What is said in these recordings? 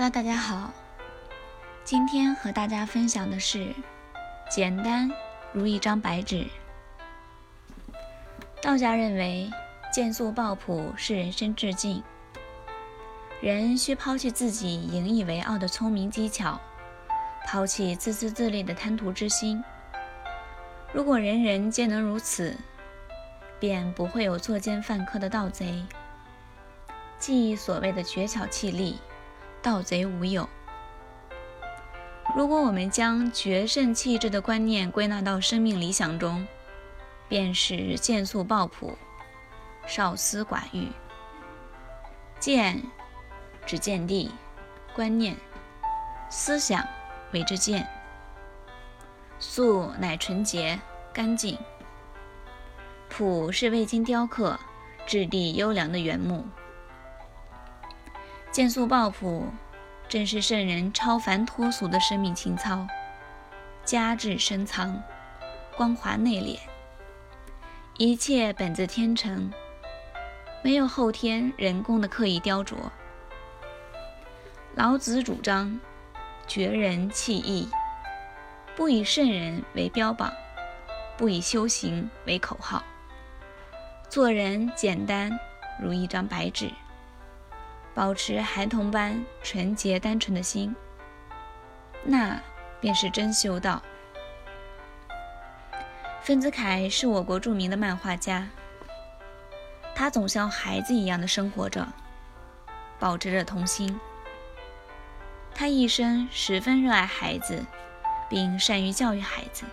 Hello，大家好。今天和大家分享的是：简单如一张白纸。道家认为，见素抱朴是人生致敬。人需抛弃自己引以为傲的聪明技巧，抛弃自私自利的贪图之心。如果人人皆能如此，便不会有作奸犯科的盗贼，即所谓的绝巧气力，盗贼无有。如果我们将决胜气质的观念归纳到生命理想中，便是见素抱朴，少思寡欲。见，指见地、观念、思想为之见；素乃纯洁、干净。朴是未经雕刻、质地优良的原木。见素抱朴，正是圣人超凡脱俗的生命情操，家志深藏，光华内敛，一切本自天成，没有后天人工的刻意雕琢。老子主张绝人弃义，不以圣人为标榜，不以修行为口号。做人简单如一张白纸，保持孩童般纯洁单纯的心，那便是真修道。丰子恺是我国著名的漫画家，他总像孩子一样的生活着，保持着童心。他一生十分热爱孩子，并善于教育孩子。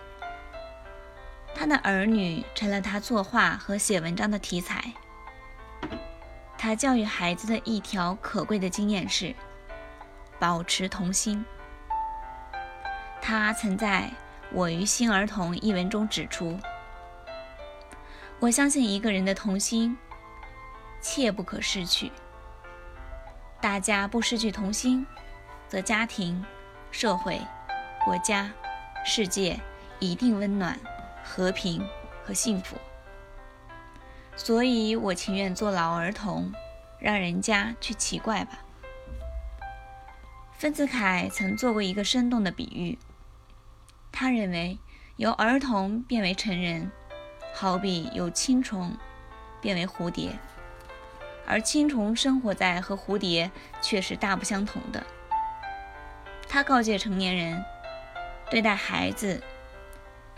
他的儿女成了他作画和写文章的题材。他教育孩子的一条可贵的经验是：保持童心。他曾在《我与新儿童》一文中指出：“我相信一个人的童心，切不可失去。大家不失去童心，则家庭、社会、国家、世界一定温暖。”和平和幸福，所以我情愿做老儿童，让人家去奇怪吧。丰子恺曾做过一个生动的比喻，他认为由儿童变为成人，好比由青虫变为蝴蝶，而青虫生活在和蝴蝶却是大不相同的。他告诫成年人，对待孩子。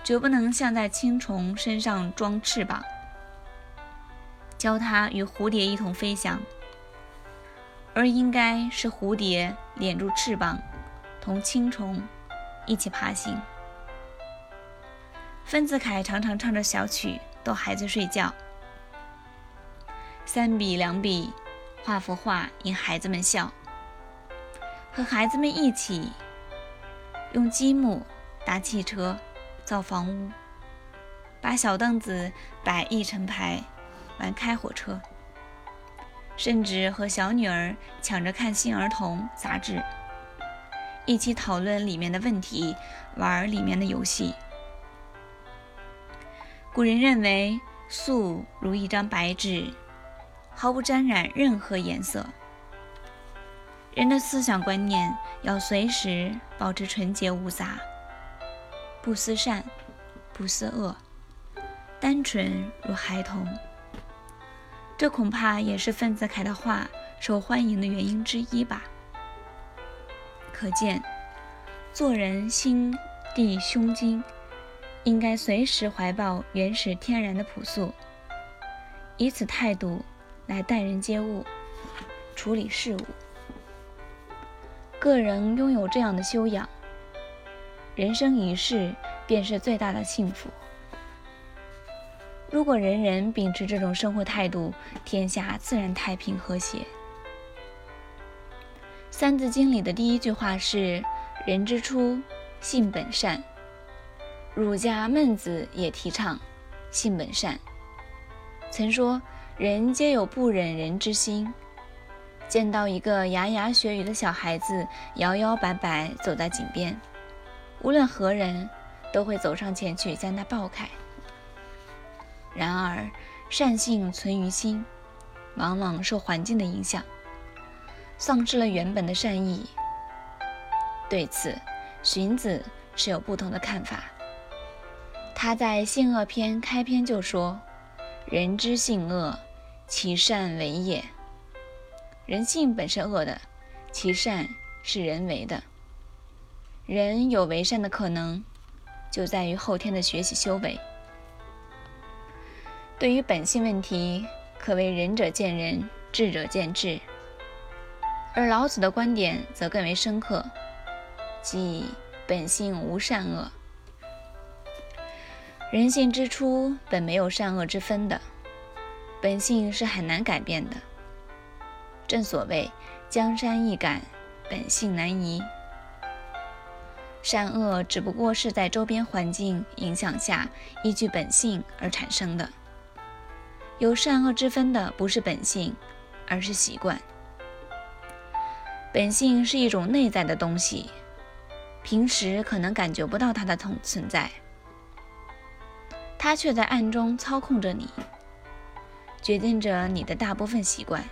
绝不能像在青虫身上装翅膀，教它与蝴蝶一同飞翔，而应该是蝴蝶敛住翅膀，同青虫一起爬行。丰子恺常常唱着小曲逗孩子睡觉，三笔两笔画幅画引孩子们笑，和孩子们一起用积木搭汽车。造房屋，把小凳子摆一成排，玩开火车，甚至和小女儿抢着看《新儿童》杂志，一起讨论里面的问题，玩里面的游戏。古人认为，素如一张白纸，毫不沾染任何颜色。人的思想观念要随时保持纯洁无杂。不思善，不思恶，单纯如孩童。这恐怕也是丰子恺的画受欢迎的原因之一吧。可见，做人心地胸襟，应该随时怀抱原始天然的朴素，以此态度来待人接物、处理事物。个人拥有这样的修养。人生一世便是最大的幸福。如果人人秉持这种生活态度，天下自然太平和谐。《三字经》里的第一句话是“人之初，性本善”。儒家孟子也提倡“性本善”，曾说：“人皆有不忍人之心。”见到一个牙牙学语的小孩子摇摇摆摆走在井边。无论何人，都会走上前去将他抱开。然而，善性存于心，往往受环境的影响，丧失了原本的善意，对此，荀子是有不同的看法。他在《性恶篇》开篇就说：“人之性恶，其善为也。人性本是恶的，其善是人为的。人有为善的可能，就在于后天的学习修为。对于本性问题，可谓仁者见仁，智者见智。而老子的观点则更为深刻，即本性无善恶。”人性之初本没有善恶之分的，本性是很难改变的。正所谓江山易改，本性难移。善恶只不过是在周边环境影响下，依据本性而产生的。有善恶之分的不是本性，而是习惯。本性是一种内在的东西，平时可能感觉不到它的存存在。它却在暗中操控着你，决定着你的大部分习惯，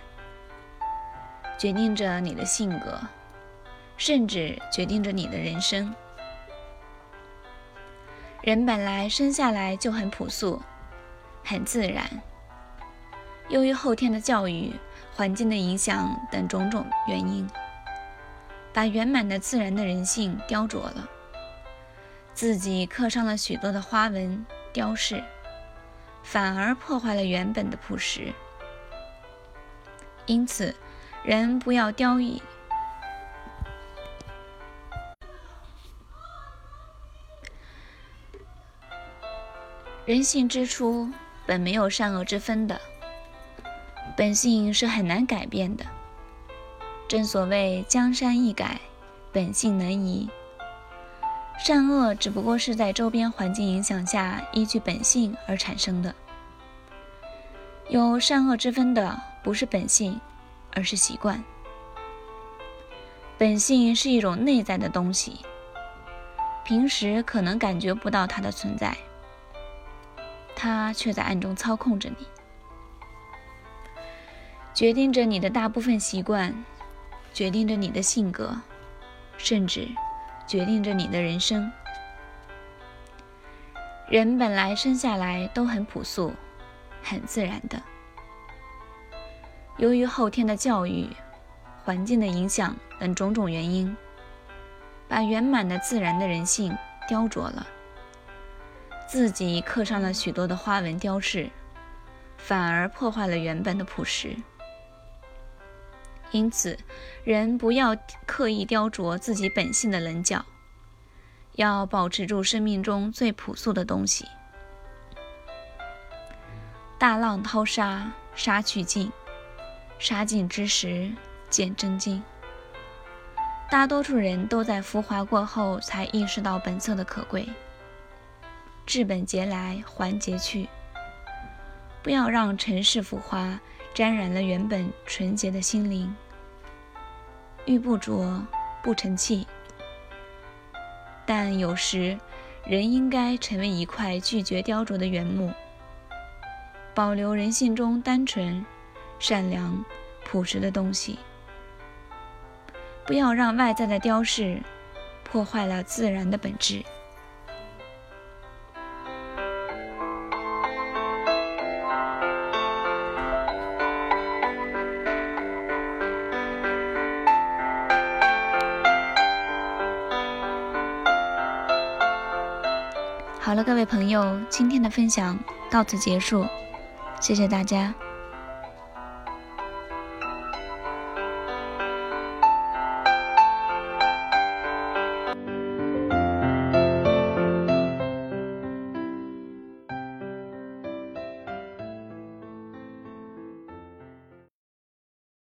决定着你的性格，甚至决定着你的人生。人本来生下来就很朴素，很自然，由于后天的教育、环境的影响等种种原因，把圆满的自然的人性雕琢了，自己刻上了许多的花纹。雕饰，反而破坏了原本的朴实。因此，人不要雕以人性之初本没有善恶之分的，本性是很难改变的。正所谓江山易改，本性难移。善恶只不过是在周边环境影响下，依据本性而产生的。有善恶之分的不是本性，而是习惯。本性是一种内在的东西，平时可能感觉不到它的存在，它却在暗中操控着你，决定着你的大部分习惯，决定着你的性格，甚至。决定着你的人生。人本来生下来都很朴素、很自然的，由于后天的教育、环境的影响等种种原因，把圆满的自然的人性雕琢了，自己刻上了许多的花纹雕饰，反而破坏了原本的朴实。因此，人不要刻意雕琢自己本性的棱角，要保持住生命中最朴素的东西。大浪淘沙，沙去尽；沙尽之时，见真经。大多数人都在浮华过后才意识到本色的可贵。治本节来，还节去。不要让尘世浮华。沾染了原本纯洁的心灵，玉不琢不成器。但有时，人应该成为一块拒绝雕琢的原木，保留人性中单纯、善良、朴实的东西。不要让外在的雕饰破坏了自然的本质。好了，各位朋友，今天的分享到此结束，谢谢大家。